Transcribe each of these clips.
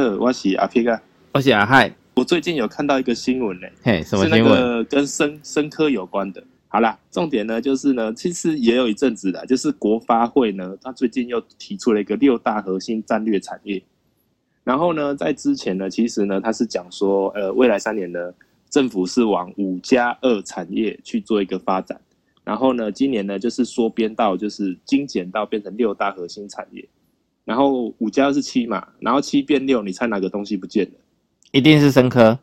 好，我是阿皮啊。我是阿海。我最近有看到一个新闻嘞，嘿，什么是那新闻？个跟生生科有关的。好啦，重点呢就是呢，其实也有一阵子啦，就是国发会呢，他最近又提出了一个六大核心战略产业。然后呢，在之前呢，其实呢，他是讲说，呃，未来三年呢，政府是往五加二产业去做一个发展。然后呢，今年呢，就是缩编到就是精简到变成六大核心产业。然后五加二是七嘛，然后七变六，你猜哪个东西不见了？一定是生科，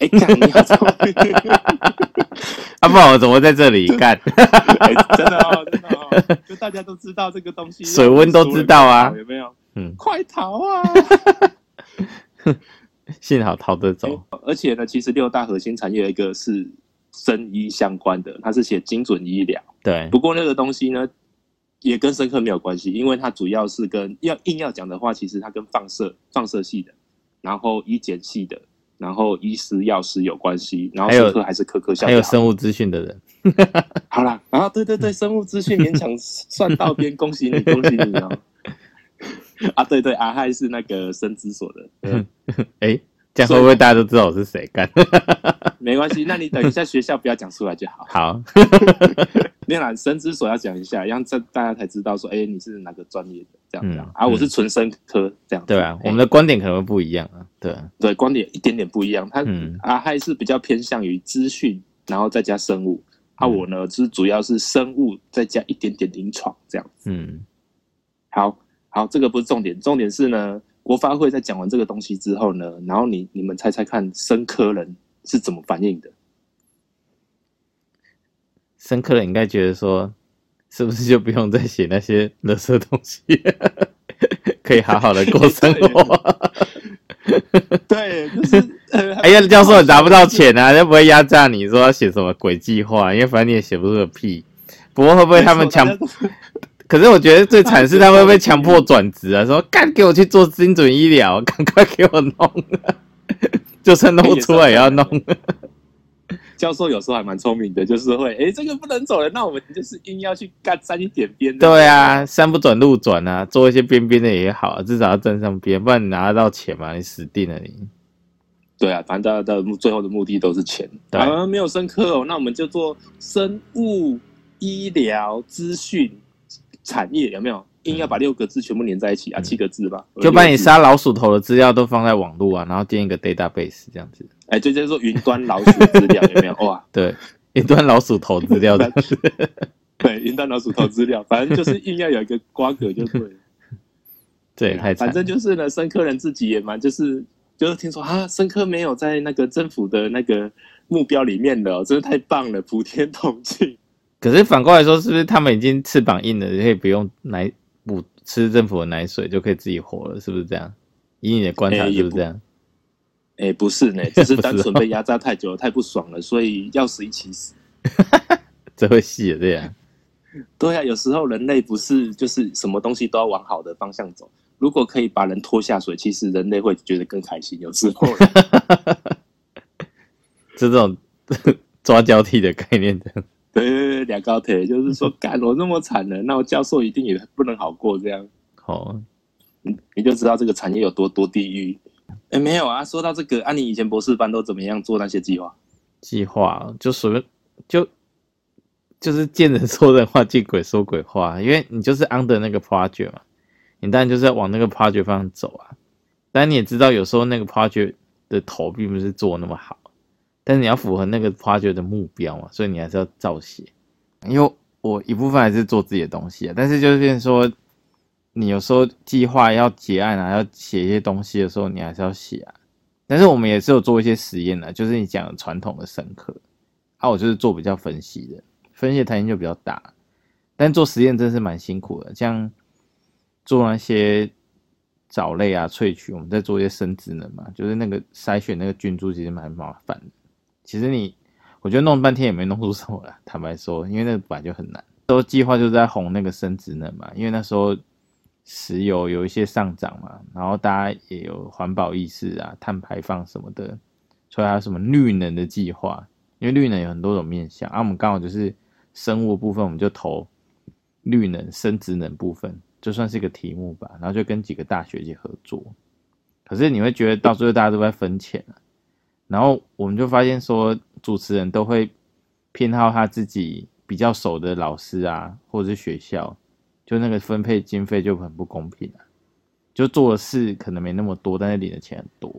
哎，干你好聪明！啊，不然我怎么会在这里 干？哎真的哦，真的哦，就大家都知道这个东西，水温都知道啊有没有？嗯，快逃啊！幸好逃得走。而且呢，其实六大核心产业有一个是生医相关的，它是写精准医疗。对，不过那个东西呢，也跟深刻没有关系，因为它主要是跟要硬要讲的话，其实它跟放射放射系的，然后医检系的，然后医师药师有关系，然后还有深刻还是科科校还有生物资讯的人，好啦，然后对对对，生物资讯勉强算到边，恭喜你，恭喜你哦！啊，对对，阿亥是那个生资所的，嗯 哎，这样会不会大家都知道我是谁干？没关系，那你等一下学校不要讲出来就好。好，没有啦，生之所要讲一下，让这大家才知道说，哎，你是哪个专业的这样这样嗯啊？我是纯生科这样子。对啊，我们的的观点可能会不一样啊。对啊，对观点一点点不一样，他嗯阿亥是比较偏向于资讯，然后再加生物，啊，嗯我呢是主要是生物再加一点点临床这样。嗯，好好，这个不是重点，重点是呢，国发会在讲完这个东西之后呢，然后你你们猜猜看，生科人是怎么反应的？深科人应该觉得说，是不是就不用再写那些垃圾东西，可以好好的过生活？对，就是，呃哎呀，教授你拿不到钱啊，又不会压榨你说要写什么鬼计划，因为反正你也写不出个屁。不过会不会他们强？可是我觉得最惨是他们会被强迫转职啊，说干给我去做精准医疗，赶快给我弄，就算弄不出来也要弄。教授有时候还蛮聪明的，就是会，哎，这个不能走了，那我们就是硬要去干沾一点边的。对啊，山不转路转啊，做一些边边的也好啊，至少要沾上边，不然你拿得到钱嘛，你死定了你。对啊，反正大家的最后的目的都是钱。对啊，没有生科哦，那我们就做生物医疗资讯产业，有没有？硬要把六个字全部连在一起啊，七个字吧，就把你杀老鼠头的资料都放在网络啊，然后建一个 database 这样子。哎，就叫做云端老鼠资料，有没有？哇，对，云端老鼠头资料的。对，云端老鼠头资料，反正就是硬要有一个瓜葛就对了。对太。反正就是呢，深科人自己也蛮就是就是听说啊，深科没有在那个政府的那个目标里面的、哦，真的太棒了，普天同庆。可是反过来说，是不是他们已经翅膀硬了，可以不用奶补吃政府的奶水就可以自己活了？是不是这样？以你的观察，是不是这样？哎，不是呢，只是单纯被压榨太久了，太不爽了，所以要死一起死。这会细的这样。对啊，有时候人类不是就是什么东西都要往好的方向走。如果可以把人拖下水，其实人类会觉得更开心。有时候，就 这种抓交替的概念，这样。对对对，两高铁就是说，干我那么惨了，那我教授一定也不能好过这样。哦，你你就知道这个产业有多多地狱。哎，没有啊，说到这个，啊，你以前博士班都怎么样做那些计划？计划就随便就就是见人说人话，见鬼说鬼话，因为你就是 under 那个 project 嘛，你当然就是要往那个 project 方向走啊。但你也知道，有时候那个 project 的头并不是做那么好，但是你要符合那个 project 的目标嘛，所以你还是要照写。因为我一部分还是做自己的东西啊，但是就是说，你有时候计划要结案啊，要写一些东西的时候，你还是要写啊。但是我们也是有做一些实验的，就是你讲传统的深刻，啊，我就是做比较分析的，分析的弹性就比较大，但做实验真是蛮辛苦的，像做那些藻类啊萃取，我们在做一些生殖能嘛，就是那个筛选那个菌株其实蛮麻烦的。其实你我觉得弄半天也没弄出什么来，坦白说，因为那本来就很难。都计划就是在哄那个生殖能嘛，因为那时候石油有一些上涨嘛，然后大家也有环保意识啊，碳排放什么的，所以还有什么绿能的计划，因为绿能有很多种面向啊，我们刚好就是生物部分，我们就投绿能、生殖能部分，就算是一个题目吧，然后就跟几个大学去合作，可是你会觉得到最后大家都在分钱啊，然后我们就发现说，主持人都会偏好他自己比较熟的老师啊，或者是学校，就那个分配经费就很不公平啊，就做的事可能没那么多，但是领的钱很多，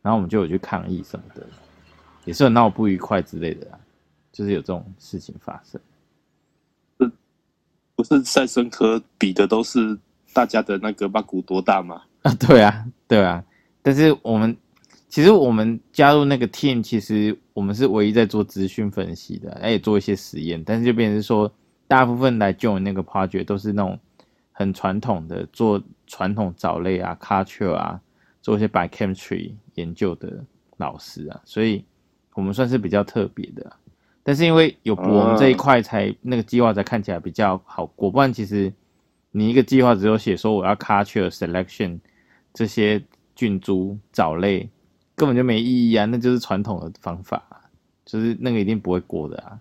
然后我们就有去抗议什么的，也是很闹不愉快之类的啊，就是有这种事情发生。不是赛生科比的都是大家的那个巴骨多大吗？啊，对啊，对啊，但是我们其实我们加入那个 team，其实我们是唯一在做资讯分析的，也做一些实验，但是就变成说，大部分来 join 那个 project 都是那种很传统的做传统藻类啊、culture 啊，做一些 biochemistry 研究的老师啊，所以我们算是比较特别的。但是因为有我们这一块，才那个计划才看起来比较好过，不然其实你一个计划只有写说我要 culture selection 这些菌株藻类，根本就没意义啊，那就是传统的方法，就是那个一定不会过的啊，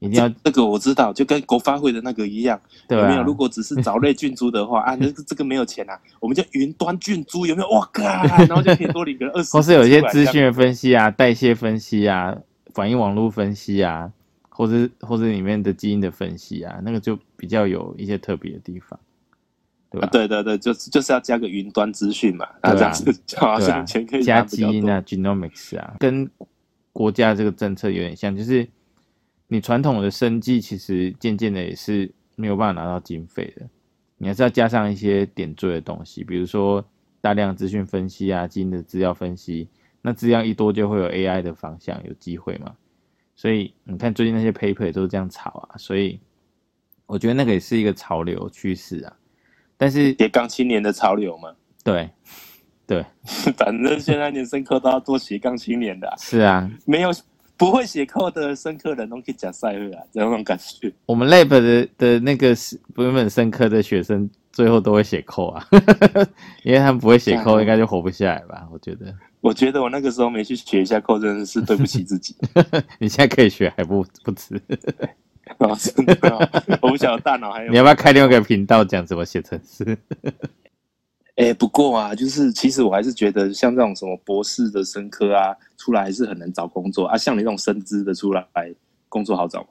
一定要这个我知道，就跟国发会的那个一样，对有没有？啊如，果只是藻类菌株的话 啊，那个这个没有钱啊，我们叫云端菌株有没有？哇靠，然后就可以多领个二十，或是有一些资讯的分析啊、代谢分析啊、反应网络分析啊，或者或者里面的基因的分析啊，那个就比较有一些特别的地方，对吧？啊，对对对，就是就是要加个云端资讯嘛，这样子啊像钱可以加基因啊、genomics 啊，跟国家这个政策有点像，就是你传统的生计其实渐渐的也是没有办法拿到经费的，你还是要加上一些点缀的东西，比如说大量资讯分析啊、基因的资料分析，那资料一多就会有 AI 的方向有机会嘛，所以你看最近那些 paper 也都是这样炒啊，所以我觉得那个也是一个潮流趋势啊，但是斜杠青年的潮流嘛，对对。反正现在连生科都要做斜杠青年的啊、是啊，没有不会写扣的生科人都可以讲赛会啊，这种感觉。我们 lab 的的那个是原本生科的学生，最后都会写扣啊，因为他们不会写扣，应该就活不下来吧？我觉得。我觉得我那个时候没去学一下扣，真的是对不起自己。你现在可以学还不不迟，啊，真的啊、我不晓得大脑还有 你要不要开另外一个频道讲怎么写程式？哎、不过啊，就是其实我还是觉得像这种什么博士的生科啊，出来还是很难找工作啊。像你这种深资的出来，工作好找吗？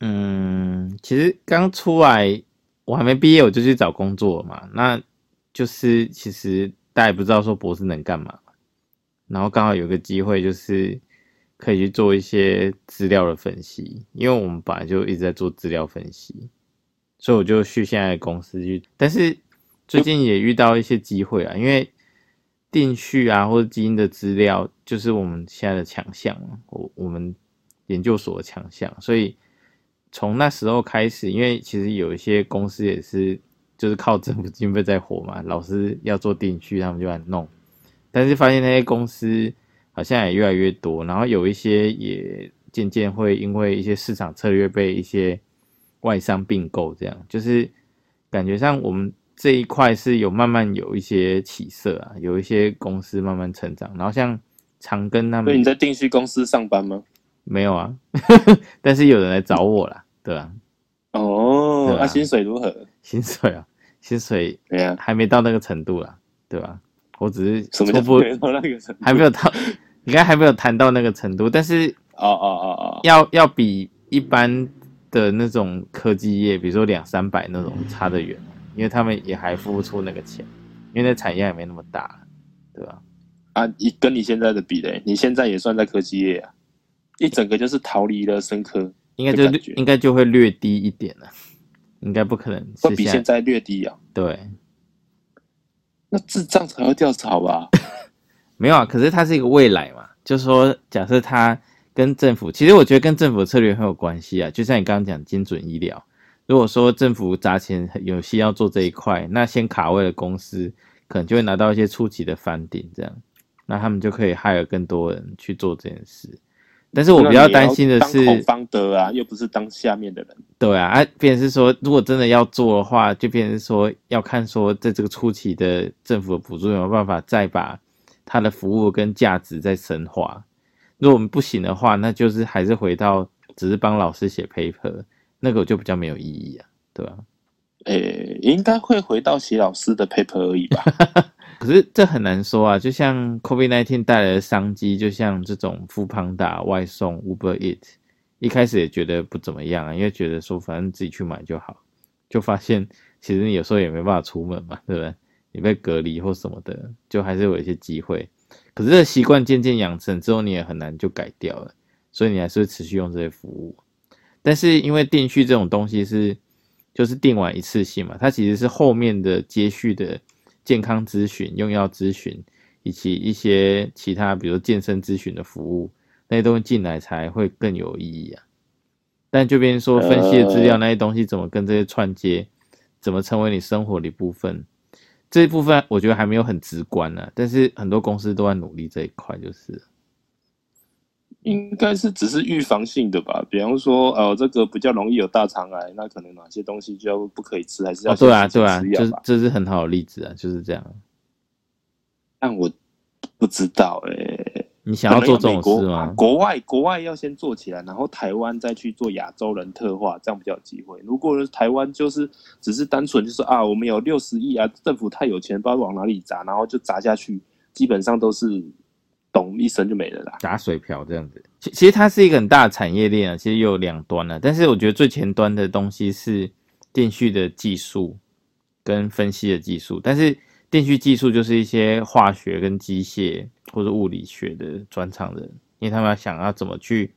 嗯，其实刚出来，我还没毕业我就去找工作嘛，那就是其实大家也不知道说博士能干嘛，然后刚好有个机会就是可以去做一些资料的分析，因为我们本来就一直在做资料分析，所以我就去现在的公司去，但是最近也遇到一些机会啊，因为定序啊或者基因的资料就是我们现在的强项，我我们研究所的强项，所以从那时候开始，因为其实有一些公司也是就是靠政府经费在活嘛，老师要做定序，他们就来弄，但是发现那些公司好像也越来越多，然后有一些也渐渐会因为一些市场策略被一些外商并购，这样就是感觉上我们这一块是有慢慢有一些起色啊，有一些公司慢慢成长，然后像长庚他们所以你在定序公司上班吗？没有啊，但是有人来找我啦，对吧、哦，那、薪水如何？薪水啊，薪水还没到那个程度啦，对吧？我只是什么叫初步没到那个程度？还没有到，应该还没有谈到那个程度，但是哦哦哦哦，要要比一般的那种科技业，比如说两三百那种差得远，因为他们也还付不出那个钱，因为那产业也没那么大，对吧？啊，你跟你现在的比嘞，你现在也算在科技业啊，一整个就是逃离了生科，应该就应该就会略低一点了，应该不可能会比现在略低啊。对，那智障才会掉槽吧？没有啊，可是它是一个未来嘛，就是说，假设它跟政府，其实我觉得跟政府策略很有关系啊。就像你刚刚讲精准医疗，如果说政府砸钱有需要做这一块，那先卡位的公司可能就会拿到一些初期的翻顶，这样，那他们就可以 hire 更多人去做这件事。但是我比较担心的是，当方德啊，又不是当下面的人。对啊，啊，变成是说，如果真的要做的话，就变成是说要看说，在这个初期的政府的补助有没有办法再把它的服务跟价值在深化。如果我们不行的话，那就是还是回到只是帮老师写 paper，那个就比较没有意义啊，对吧、诶，应该会回到写老师的 paper 而已吧。可是这很难说啊，就像 COVID-19 带来的商机，就像这种富胖达外送 Uber Eat，一开始也觉得不怎么样啊，因为觉得说反正自己去买就好，就发现其实你有时候也没办法出门嘛，对不对？你被隔离或什么的，就还是有一些机会。可是这个习惯渐渐养成之后，你也很难就改掉了，所以你还是会持续用这些服务。但是因为电续这种东西是就是定完一次性嘛，它其实是后面的接续的健康咨询、用药咨询以及一些其他，比如健身咨询的服务那些东西进来才会更有意义啊。但就变说分析的资料那些东西怎么跟这些串接，怎么成为你生活的一部分？这一部分我觉得还没有很直观呢，但是很多公司都在努力这一块，就是应该是只是预防性的吧。比方说，呃，这个比较容易有大肠癌，那可能哪些东西就要不可以吃，还是要对啊对啊，就是这是很好的例子啊，就是这样。但我不知道哎。你想要做这种事吗？国外国外要先做起来，然后台湾再去做亚洲人特化，这样比较有机会。如果台湾就是只是单纯就是啊，我们有六十亿啊，政府太有钱，不知道往哪里砸，然后就砸下去，基本上都是咚一声就没了啦，打水漂这样子。其其实它是一个很大的产业链啊，其实有两端啊，但是我觉得最前端的东西是电讯的技术跟分析的技术，但是。电讯技术就是一些化学跟机械或者物理学的专长人，因为他们要想要怎么去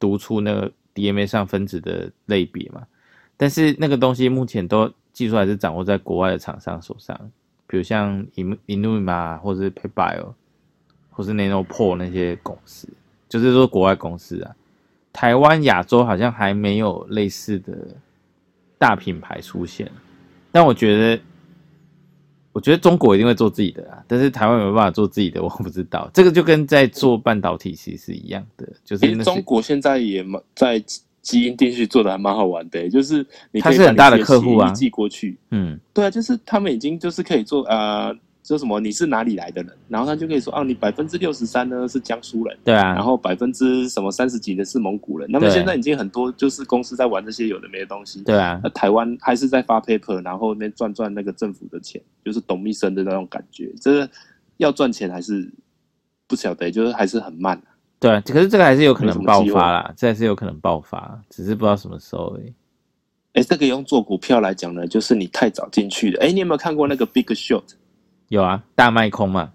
读出那个 DNA 上分子的类别嘛。但是那个东西目前都技术还是掌握在国外的厂商手上，比如像 Inuma 或是 PayBio 或是 Nanopore 那些公司，就是说国外公司啊。台湾、亚洲好像还没有类似的大品牌出现，但我觉得。我觉得中国一定会做自己的啊，但是台湾有没有办法做自己的，我不知道。这个就跟在做半导体其实是一样的，就是中国现在也蛮在基因定序做的还蛮好玩的，就是你他是很大的客户啊，寄过去，嗯，对啊，就是他们已经就是可以做呃。说什么？你是哪里来的人？然后他就可以说：啊，你百分之六十三呢是江苏人，对啊。然后百分之什么三十几的是蒙古人。那么现在已经很多就是公司在玩这些有的没的东西，对啊。那台湾还是在发 paper，然后那赚赚那个政府的钱，就是董秘生的那种感觉。这要赚钱还是不晓得，就是还是很慢。对啊，可是这个还是有可能爆发啦，这还是有可能爆发，只是不知道什么时候而已。哎，这个用做股票来讲呢，就是你太早进去的。哎，你有没有看过那个 Big Short？有啊，大卖空嘛，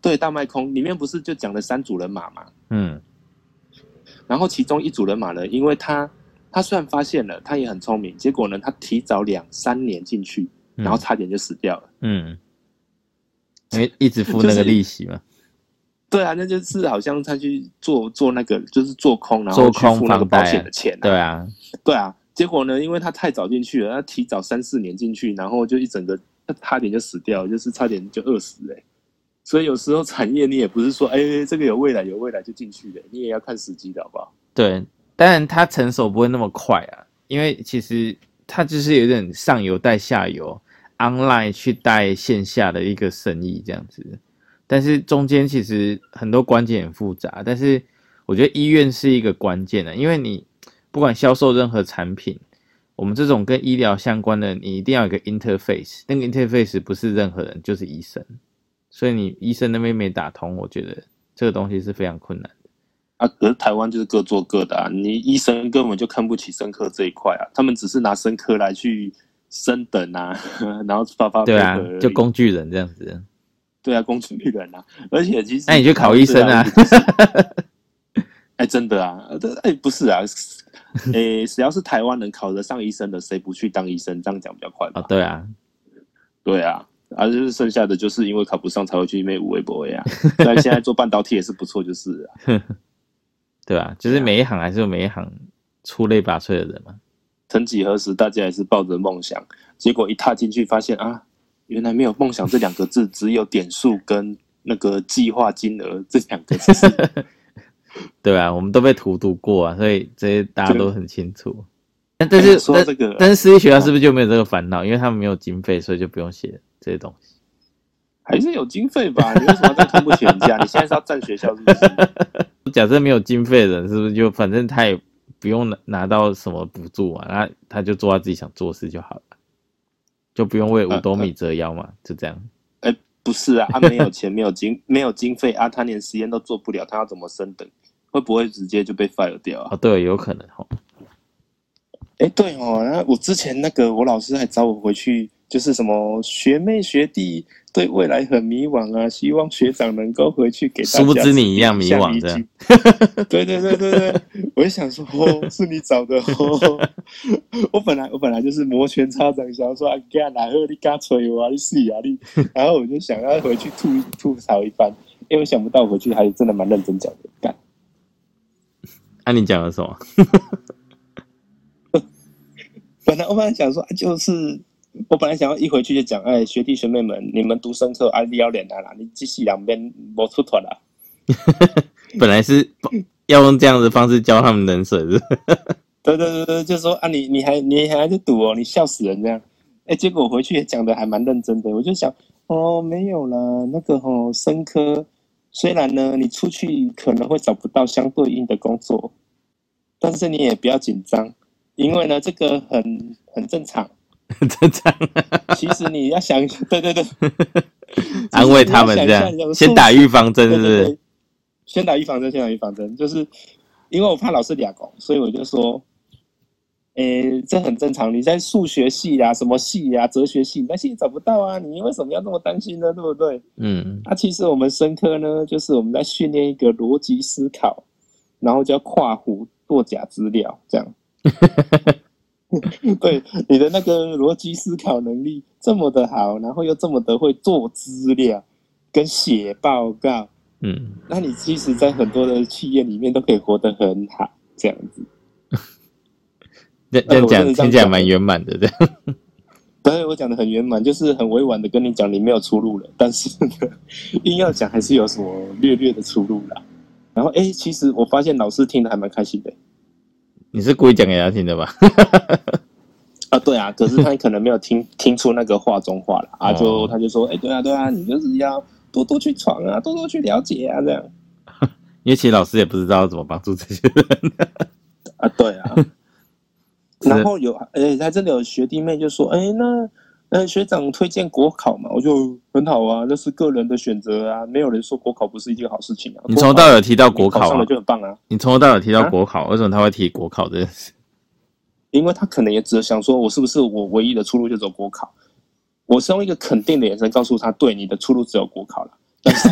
对，大卖空里面不是就讲了三组人马嘛，嗯，然后其中一组人马呢，因为他他虽然发现了，他也很聪明，结果呢，他提早两三年进去，然后差点就死掉了，嗯，因为一直付那个利息嘛，对啊，那就是好像他去做做那个就是做空，然后去付那个保险的钱，对啊，对啊，结果呢，因为他太早进去了，他提早三四年进去，然后就一整个。那差点就死掉，就是差点就饿死哎。所以有时候产业你也不是说，哎，这个有未来有未来就进去的，你也要看时机的好不好？对，当然它成熟不会那么快啊，因为其实它就是有点上游带下游，online 去带线下的一个生意这样子。但是中间其实很多关键很复杂，但是我觉得医院是一个关键的，因为你不管销售任何产品。我们这种跟医疗相关的，你一定要有个 interface，那个 interface 不是任何人，就是医生。所以你医生那边没打通，我觉得这个东西是非常困难的。啊，可是台湾就是各做各的啊，你医生根本就看不起生科这一块啊，他们只是拿生科来去升等啊，然后发发对啊，就工具人这样子。对啊，工具人啊，而且其实那你去考医生啊？哎，真的啊，这哎不是啊。哎，只要是台湾能考得上医生的，谁不去当医生？这样讲比较快啊。对啊，对啊，而就是剩下的就是因为考不上才会去美五微博呀。但现在做半导体也是不错，就是啊。对啊，就是每一行还是有每一行出类拔萃的人嘛。曾几何时，大家也是抱着梦想，结果一踏进去，发现啊，原来没有梦想这两个字，只有点数跟那个计划金额这两个字。对啊，我们都被荼毒过啊，所以这些大家都很清楚。但但是说这个，但是私立学校是不是就没有这个烦恼？因为他们没有经费，所以就不用写这些东西。还是有经费吧？你为什么在看不起人家？你现在是要占学校是不是？假设没有经费的人，是不是就反正他也不用拿拿到什么补助啊？那他就做他自己想做事就好了。就不用为五斗米折腰嘛，就这样。哎，不是啊，他没有钱，没有经，没有经费啊，他连实验都做不了，他要怎么升等？会不会直接就被 fire 掉啊？哦，对，有可能哦。哎，对哦，那我之前那个我老师还找我回去，就是什么学妹学弟对未来很迷惘啊，希望学长能够回去给大家。殊不知你一样迷惘这样。对对对对对，我就想说，哦，是你找的哦。我本来我本来就是摩拳擦掌，想要说啊，干哪个你敢吹我啊，你死啊你！然后我就想要回去吐吐槽一番，因为想不到回去还真的蛮认真讲的，干。那你讲了什么？本来我本来想说，就是我本来想要一回去就讲，哎，学弟学妹们，你们读生科啊，你要脸的啦，你继续两边没出团了。本来是要用这样的方式教他们冷水，是？对对对对，就说啊，你你还你还在赌哦，你笑死人这样。哎，结果我回去也讲的还蛮认真的，我就想，哦，没有啦，那个哦，生科虽然呢，你出去可能会找不到相对应的工作，但是你也不要紧张。因为呢，这个很很正常，很正常。其实你要想，对对对，安慰他们这样，先打预防针，是不是？先打预防针，先打预防针，就是因为我怕老师俩拱，所以我就说，诶，这很正常。你在数学系呀、什么系呀、哲学系那些找不到啊，你为什么要那么担心呢？对不对？嗯。啊，其实我们生科呢，就是我们在训练一个逻辑思考，然后叫跨湖作假资料，这样。对你的那个逻辑思考能力这么的好，然后又这么的会做资料跟写报告，嗯，那你其实，在很多的企业里面都可以活得很好，这样子。这这样讲听起来蛮圆满的，这样。对，我讲的很圆满，就是很委婉的跟你讲，你没有出路了。但是 硬要讲，还是有什么略略的出路啦。然后，哎，其实我发现老师听的还蛮开心的。你是故意讲给他听的吧？啊，对啊，可是他可能没有听 听出那个话中话了啊，就他就说，哎，对啊，对啊，你就是要多多去闯啊，多多去了解啊，这样。因为其实老师也不知道怎么帮助这些人啊，对啊。然后有，哎，他真的有学弟妹就说，哎，那。嗯，学长推荐国考嘛，我就很好啊，那是个人的选择啊，没有人说国考不是一件好事情啊。你从头到尾提到国考上了就很棒啊。你从头到尾提到国考，为什么他会提国考这件事？因为他可能也只是想说，我是不是我唯一的出路就走国考？我是用一个肯定的眼神告诉他，对，你的出路只有国考了。但是，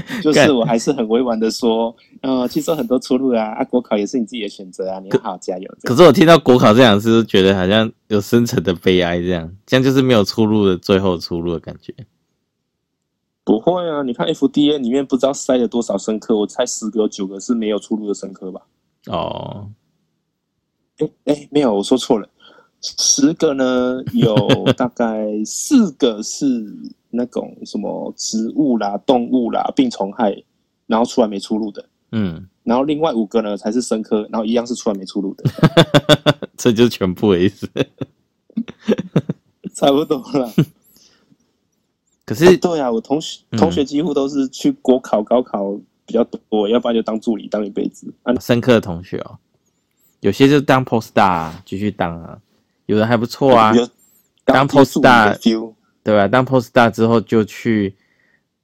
就是我还是很委婉的说，呃，其实很多出路啊，啊，国考也是你自己的选择啊，你好好加油。可是我听到国考这两个字，觉得好像有深层的悲哀，这样，这样就是没有出路的最后出路的感觉。不会啊，你看 FDA 里面不知道塞了多少生科，我猜十个有九个是没有出路的生科吧？哦，哎哎，没有，我说错了，十个呢，有大概四个是。那种什么植物啦、动物啦、病虫害，然后出来没出路的，嗯，然后另外五个呢才是生科，然后一样是出来没出路的，这就是全部的意思，差不多了。可是对啊，我同学同学几乎都是去国考、高考比较多，要不然就当助理当一辈子。啊生科的同学哦，有些就当 post star 继续当啊，有的还不错啊，当 post star。对啊，当 post 大之后就去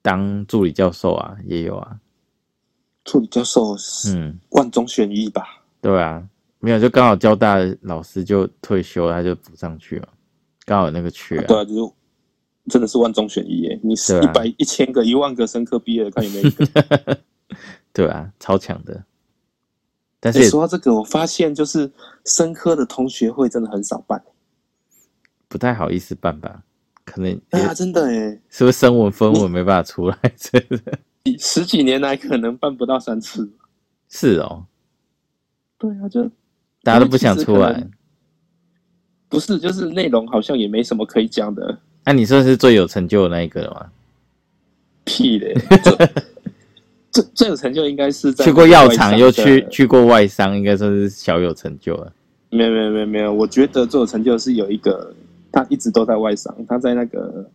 当助理教授啊，也有啊。助理教授，嗯，万中选一吧。对啊，没有就刚好交大老师就退休，他就补上去了，刚好那个缺。对啊，就是真的是万中选一耶！你是一百一千个、一万个生科毕业的，看有没有一个。对啊，超强的。但是说到这个，我发现就是生科的同学会真的很少办，不太好意思办吧。可能啊，真的哎，是不是声纹分文没办法出来？真的，十几年来可能办不到三次。是哦，对啊，就大家都不想出来。不是，就是内容好像也没什么可以讲的。那你算是最有成就的那一个了吗？屁嘞！最最有成就应该是去过药厂，又去去过外商，应该算是小有成就了。没有没有没有没有，我觉得最有成就是有一个。他一直都在外商，他在那个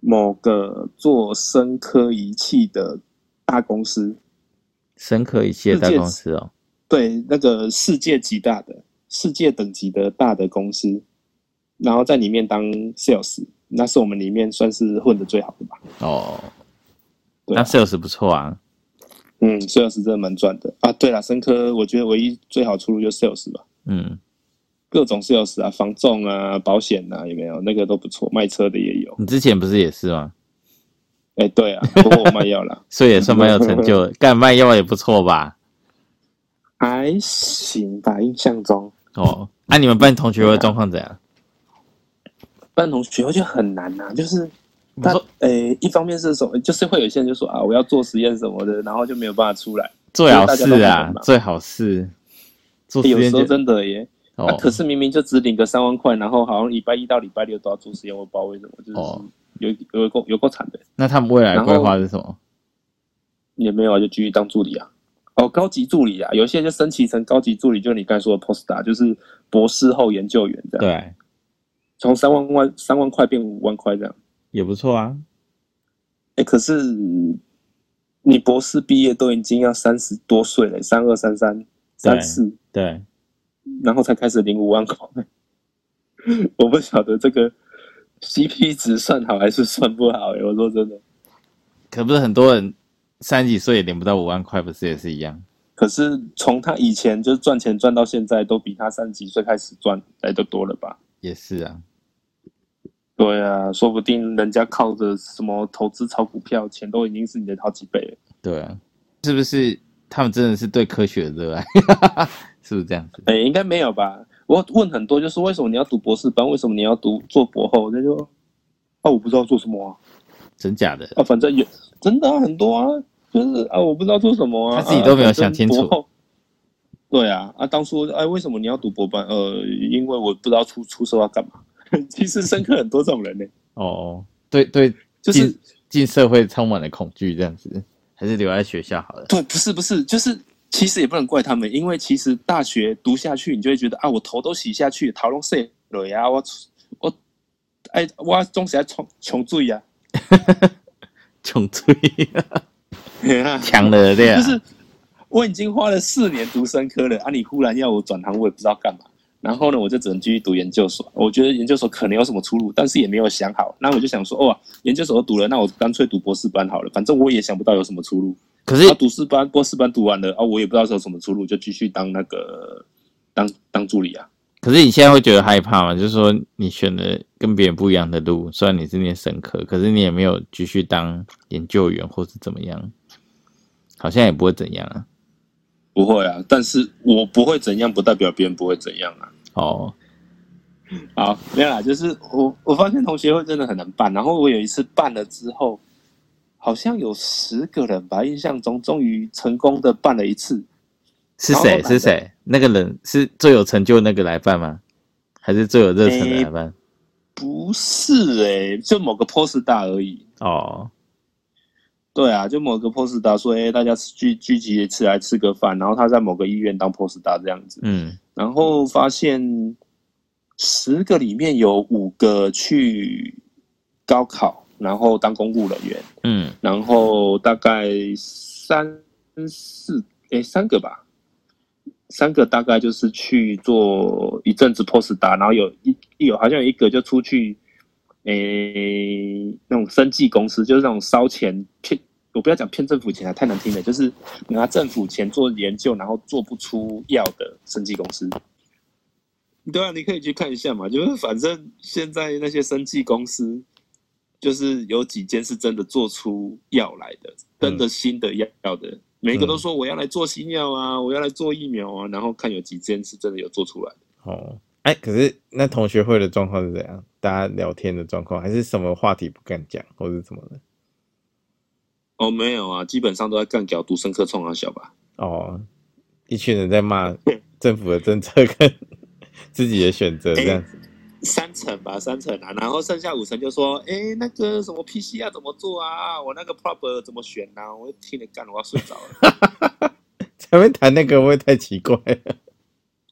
某个做生科仪器的大公司，生科仪器的大公司哦，对，那个世界级大的、世界等级的大的公司，然后在里面当 sales，那是我们里面算是混的最好的吧。哦，对啊那 sales 不错啊。嗯，sales 真的蛮赚的啊。对了，生科我觉得唯一最好出路就是 sales 吧，嗯，各种 sales 啊，房仲啊，保险啊，有没有？那个都不错，卖车的也有。你之前不是也是吗？哎，对啊，不过我卖药了，所以也算蛮有成就的，干卖药也不错吧？还行吧，印象中。哦，那、你们班同学会状况怎样？班同学会就很难呐、就是他你说诶、一方面是什么，就是会有些人就说啊，我要做实验什么的，然后就没有办法出来。最好是啊，最好是做实有时候验就真的耶，哦啊，可是明明就只领个三万块，然后好像礼拜一到礼拜六都要做实验，我不知道为什么，就是哦有有够有够惨的。那他们未来规划是什么？也没有啊，就继续当助理啊。哦，高级助理啊，有些就升级成高级助理，就是你刚才说的 postdoc，就是博士后研究员这样，对，从三万块三万块变五万块这样。也不错啊。哎，可是你博士毕业都已经要三十多岁了，三二三三三四，对，然后才开始领五万块，我不晓得这个 CP 值算好还是算不好哎，我说真的。可不是很多人三十几岁也领不到五万块，不是也是一样？可是从他以前就是赚钱赚到现在，都比他三十几岁开始赚来的多了吧？也是啊。对啊，说不定人家靠着什么投资炒股票，钱都已经是你的好几倍了。对啊，是不是他们真的是对科学的热爱？是不是这样子？哎，应该没有吧？我问很多，就是为什么你要读博士班？为什么你要读做博后？那就啊，我不知道做什么啊，真假的？啊，反正有真的、啊、很多啊，就是啊，我不知道做什么啊，他自己都没有想清楚对啊，啊，当初哎，为什么你要读博班？呃，因为我不知道出出社会要干嘛。其实深刻很多这种人呢、哦，对对，就是进进社会充满了恐惧，这样子，还是留在学校好了。对，不是不是，就是其实也不能怪他们，因为其实大学读下去，你就会觉得啊，我头都洗下去，头拢洗了呀，我我哎，我总是要穷穷醉呀，穷追就强了对啊，是我已经花了四年读生科了啊，你忽然要我转行，我也不知道干嘛。然后呢，我就只能继续读研究所。我觉得研究所可能有什么出路，但是也没有想好。那我就想说，哦，研究所都读了，那我干脆读博士班好了，反正我也想不到有什么出路。可是啊，读士班、博士班读完了啊，我也不知道是有什么出路，就继续当那个当当助理啊。可是你现在会觉得害怕吗？就是说你选了跟别人不一样的路，虽然你是念神科，可是你也没有继续当研究员或是怎么样，好像也不会怎样啊。不会啊，但是我不会怎样，不代表别人不会怎样啊。哦，好，没有啦，就是我我发现同学会真的很难办。然后我有一次办了之后，好像有十个人吧，印象中终于成功的办了一次。是谁？是谁？那个人是最有成就那个来办吗？还是最有热忱的来办？不是诶、就某个 post 大而已。哦，对啊，就某个 post 大说，哎、大家聚聚集一次来吃个饭，然后他在某个医院当 post 大这样子。嗯，然后发现十个里面有五个去高考，然后当公务人员，嗯，然后大概三四诶三个吧，三个大概就是去做一阵子 post 打，然后有一有好像有一个就出去诶那种生技公司，就是那种烧钱骗。我不要讲骗政府钱啊，太难听了。就是拿政府钱做研究，然后做不出药的生技公司。对啊，你可以去看一下嘛。就是反正现在那些生技公司，就是有几间是真的做出药来的，真的新的药的，每一个都说我要来做新药啊，我要来做疫苗啊，然后看有几间是真的有做出来的。哦，哎，可是那同学会的状况是怎样？大家聊天的状况，还是什么话题不敢讲，或者什么的？哦，没有啊，基本上都在干角度生科冲啊小吧。哦，一群人在骂 政府的政策跟 自己的选择这样子。三层吧，三层啊，然后剩下五层就说，哎，那个什么 PC 要怎么做啊？我那个 prob 怎么选啊？我听了干了，我要睡着了。前面谈那个会不会太奇怪了？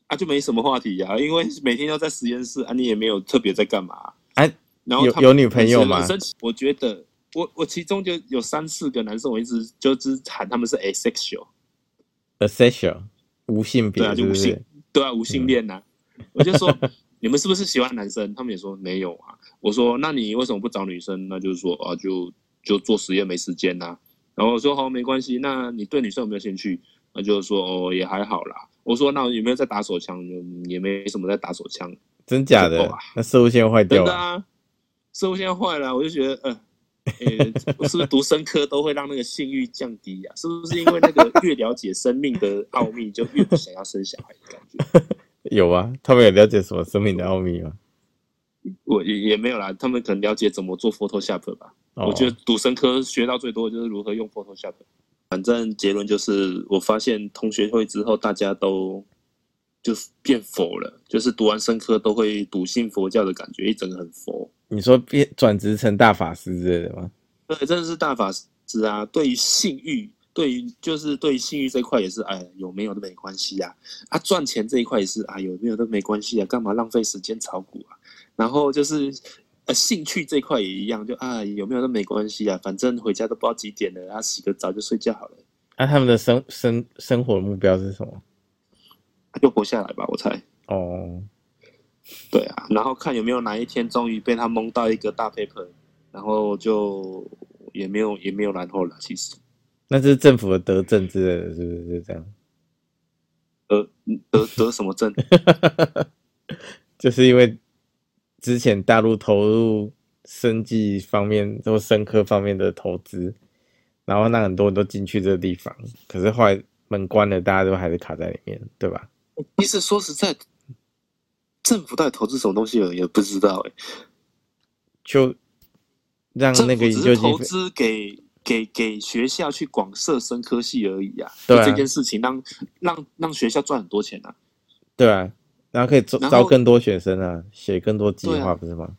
啊，就没什么话题呀、因为每天要在实验室啊，你也没有特别在干嘛。哎，然后有有女朋友吗我觉得我我其中就有三四个男生，我一直就只喊他们是 asexual，asexual 无性别对啊，无性？，对啊，无性恋呐、我就说你们是不是喜欢男生？他们也说没有啊。我说那你为什么不找女生？那就是说啊，就就做实验没时间呐。然后我说好，没关系。那你对女生有没有兴趣？那就是说哦，也还好啦。我说那有没有在打手枪？也没什么在打手枪。真假的？那射物线坏掉了。啊，射物线坏了，我就觉得呃，是不是读生科都会让那个性欲降低呀？是不是因为那个越了解生命的奥秘，就越不想要生小孩的感觉？有啊，他们有了解什么生命的奥秘吗？我也也没有啦，他们可能了解怎么做 Photoshop 吧。我觉得读生科学到最多就是如何用 Photoshop。反正结论就是，我发现同学会之后，大家都就变佛了，就是读完生科都会笃信佛教的感觉，一整个很佛。你说变转职成大法师之类的吗？对，真的是大法师啊！对于性欲，对于就是对于性欲这块也是，哎，有没有都没关系啊。啊，赚钱这一块也是，啊，有没有都没关系啊，干嘛浪费时间炒股啊？然后就是。呃，兴趣这块也一样，就啊，有没有都没关系啊，反正回家都不知道几点了，然后洗个澡就睡觉好了。那他们的生生生活目标是什么？就活下来吧，我猜。哦，对啊，然后看有没有哪一天终于被他蒙到一个大 paper，然后就也没有也没有然后了。其实，那是政府的德政之类的，是不是这样？得得得什么政？就是因为。之前大陆投入生技方面或生科方面的投资，然后让很多人都进去这个地方，可是后来门关了，大家都还是卡在里面，对吧？其实说实在，政府到底投资什么东西了也不知道哎，就让那个只是投资给给给学校去广设生科系而已啊，对这件事情让让让学校赚很多钱啊，对啊。然后可以招招更多学生啊，写更多计划，不是吗？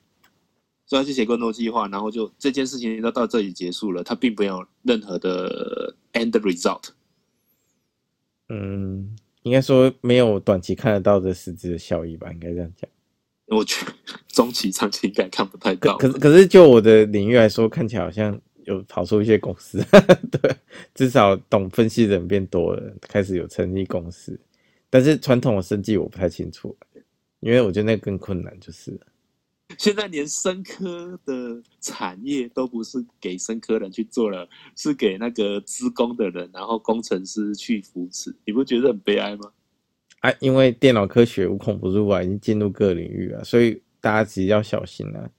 所以去写更多计划，然后就这件事情都到这里结束了，它并没有任何的 end result。嗯，应该说没有短期看得到的实质的效益吧，应该这样讲。我觉得中期、长期应该看不太到。可是，可是就我的领域来说，看起来好像有跑出一些公司，对，至少懂分析的人变多了，开始有成立公司。但是传统的生计我不太清楚，因为我觉得那更困难，就是 现在连生科的产业都不是给生科人去做了，是给那个资工的人，然后工程师去扶持，你不觉得很悲哀吗？啊，因为电脑科学无孔不入啊，已经进入各领域了，所以大家其实要小心啊。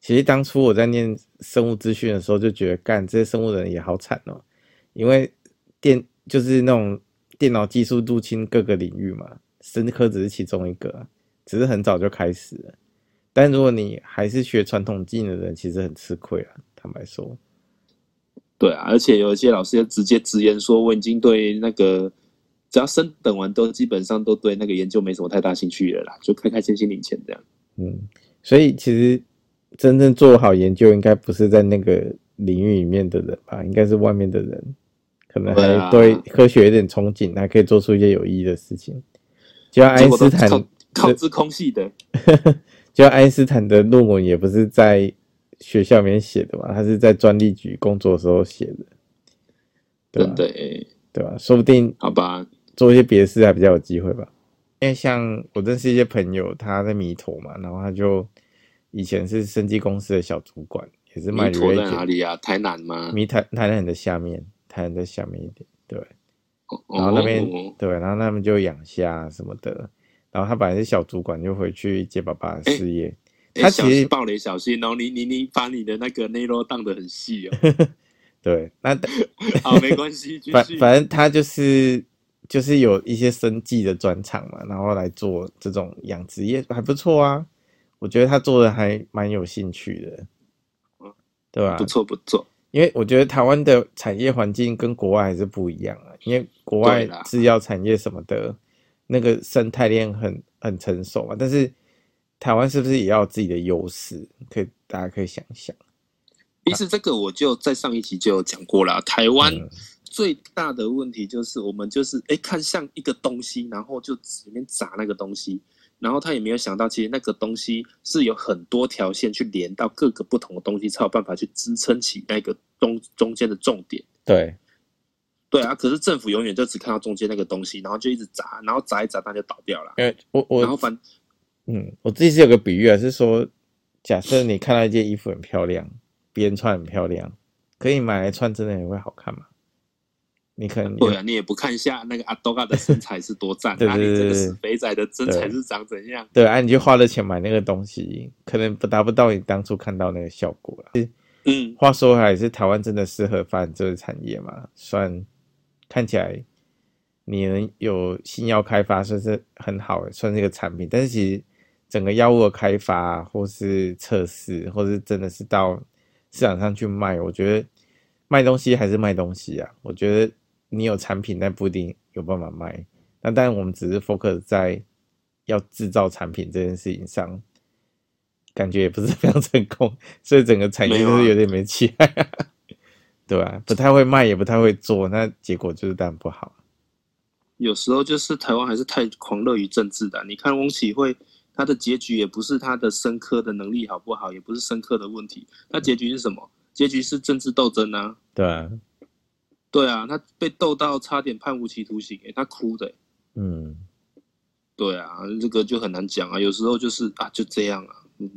其实当初我在念生物资讯的时候，就觉得干这些生物人也好惨哦，因为电就是那种。电脑技术入侵各个领域嘛，生科只是其中一个，只是很早就开始了。但如果你还是学传统技能的人，其实很吃亏啊。坦白说，对啊，而且有一些老师就直接直言说，我已经对那个只要升等完都基本上都对那个研究没什么太大兴趣了啦，就开开心心领钱这样。嗯，所以其实真正做好研究，应该不是在那个领域里面的人吧，应该是外面的人。可能还对科学有点憧憬，还可以做出一些有意义的事情。就像爱因斯坦，靠自空系的。就像爱因斯坦的论文也不是在学校里面写的嘛，他是在专利局工作的时候写的，对吧？对，对吧？说不定好吧，做一些别的事还比较有机会吧。因为像我认识一些朋友，他在弥陀嘛，然后他就以前是生技公司的小主管，也是卖。弥陀在哪里啊？台南吗？弥台台南的下面。太阳在下面一点，对，然后那边对，然后他们就养虾什么的，然后他本来是小主管，就回去接爸爸的事业。他其实暴雷小心哦，你你你把你的那个内容当的很细哦。对，那 好没关系，反 反正他就是就是有一些生计的专场嘛，然后来做这种养殖业还不错啊，我觉得他做的还蛮有兴趣的，对吧？不错不错。因为我觉得台湾的产业环境跟国外还是不一样啊，因为国外制药产业什么的，那个生态链很很成熟嘛。但是台湾是不是也要自己的优势？可以，大家可以想一想。其实这个我就在上一集就有讲过了，台湾最大的问题就是我们就是哎看像一个东西，然后就里面砸那个东西。然后他也没有想到，其实那个东西是有很多条线去连到各个不同的东西，才有办法去支撑起那个中中间的重点。对，对啊。可是政府永远就只看到中间那个东西，然后就一直砸，然后砸一砸，它就倒掉了。因为我我然后反嗯，我自己是有个比喻啊，是说，假设你看到一件衣服很漂亮，别人穿很漂亮，可以买来穿，真的也会好看吗？你可能对啊，你也不看一下那个阿多嘎的身材是多赞，对那你这个肥仔的身材是长怎样？对啊，你就花了钱买那个东西，可能不达不到你当初看到那个效果了。嗯，话说回来，是台湾真的适合发展这个产业吗？算看起来你能有新药开发，算是很好的，算是一个产品。但是其实整个药物的开发，或是测试，或是真的是到市场上去卖，我觉得卖东西还是卖东西啊。我觉得你有产品，但不一定有办法卖。那当然，我们只是 focus 在要制造产品这件事情上，感觉也不是非常成功，所以整个产业都是有点没起来、对吧、不太会卖，也不太会做，那结果就是当然不好。有时候就是台湾还是太狂热于政治的啊。你看翁启慧，他的结局也不是他的深刻的能力好不好，也不是深刻的问题，他结局是什么？结局是政治斗争啊。对啊，对啊，他被斗到差点判无期徒刑、欸，他哭的欸、嗯，对啊，这个就很难讲啊。有时候就是啊，就这样啊。嗯，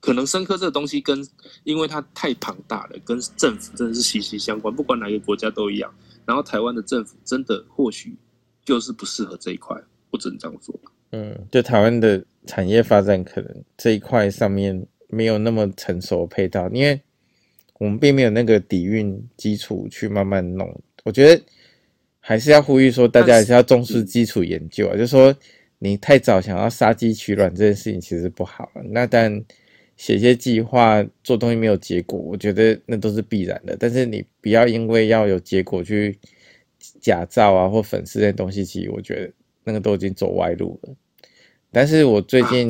可能深刻这个东西跟，因为它太庞大了，跟政府真的是息息相关，不管哪个国家都一样。然后台湾的政府真的或许就是不适合这一块，我只能这样说。嗯，就台湾的产业发展可能这一块上面没有那么成熟的配套，因为我们并没有那个底蕴基础去慢慢弄。我觉得还是要呼吁说，大家还是要重视基础研究啊，就是说你太早想要杀鸡取卵这件事情其实不好。那但写一些计划做东西没有结果，我觉得那都是必然的。但是你不要因为要有结果去假造啊或粉饰这些东西，其实我觉得那个都已经走歪路了。但是我最近，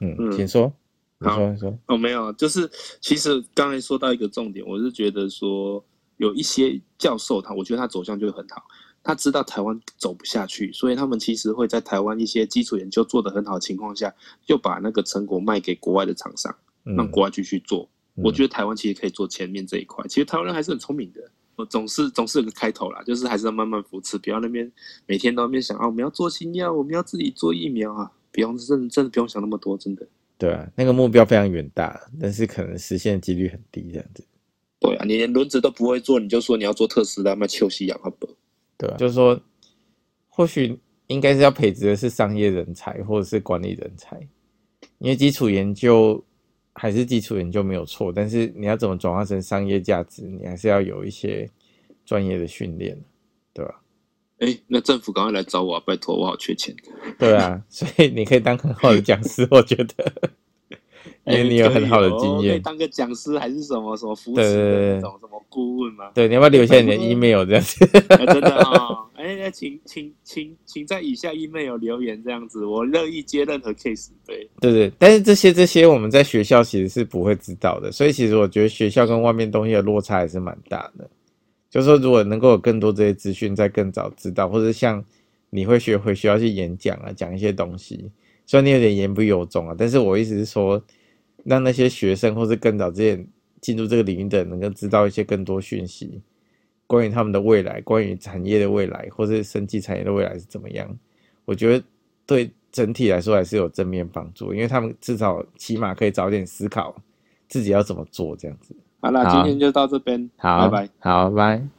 嗯，嗯请说，你好说，你说，哦，没有，就是其实刚才说到一个重点，我是觉得说有一些教授他，我觉得他走向就很好，他知道台湾走不下去，所以他们其实会在台湾一些基础研究做得很好的情况下，又把那个成果卖给国外的厂商，让嗯，国外继续做。我觉得，台湾其实可以做前面这一块，其实台湾人还是很聪明的。我总是总是有个开头啦，就是还是要慢慢扶持，不要那边每天都在那边想啊，我们要做新药，我们要自己做疫苗啊，不用真的真的不用想那么多，真的。对啊，那个目标非常远大，但是可能实现的几率很低，这样子。对啊，你连轮子都不会做，你就说你要做特斯拉，卖秋西养好不好？对、啊，就是说，或许应该是要培植的是商业人才或者是管理人才，因为基础研究还是基础研究没有错，但是你要怎么转化成商业价值，你还是要有一些专业的训练，对吧、哎，那政府赶快来找我啊！拜托，我好缺钱。对啊，所以你可以当很好的讲师，我觉得，因为你有很好的经验可以。当个讲师还是什么什么扶持那种什么顾问吗？对，你要不要留下你的 email 这样子？哎真的啊，哎，那请请请请在以下 email 留言这样子，我乐意接任何 case。对，对对，但是这些这些我们在学校其实是不会知道的，所以其实我觉得学校跟外面东西的落差还是蛮大的。就是说，如果能够有更多这些资讯，在更早知道，或者像你会学回学校去演讲啊，讲一些东西，虽然你有点言不由衷啊，但是我意思是说，让那些学生或是更早之前进入这个领域的，能够知道一些更多讯息，关于他们的未来，关于产业的未来，或是生技产业的未来是怎么样，我觉得对整体来说还是有正面帮助，因为他们至少起码可以早点思考自己要怎么做这样子。好啦，好今天就到这边，好，拜拜。好，拜。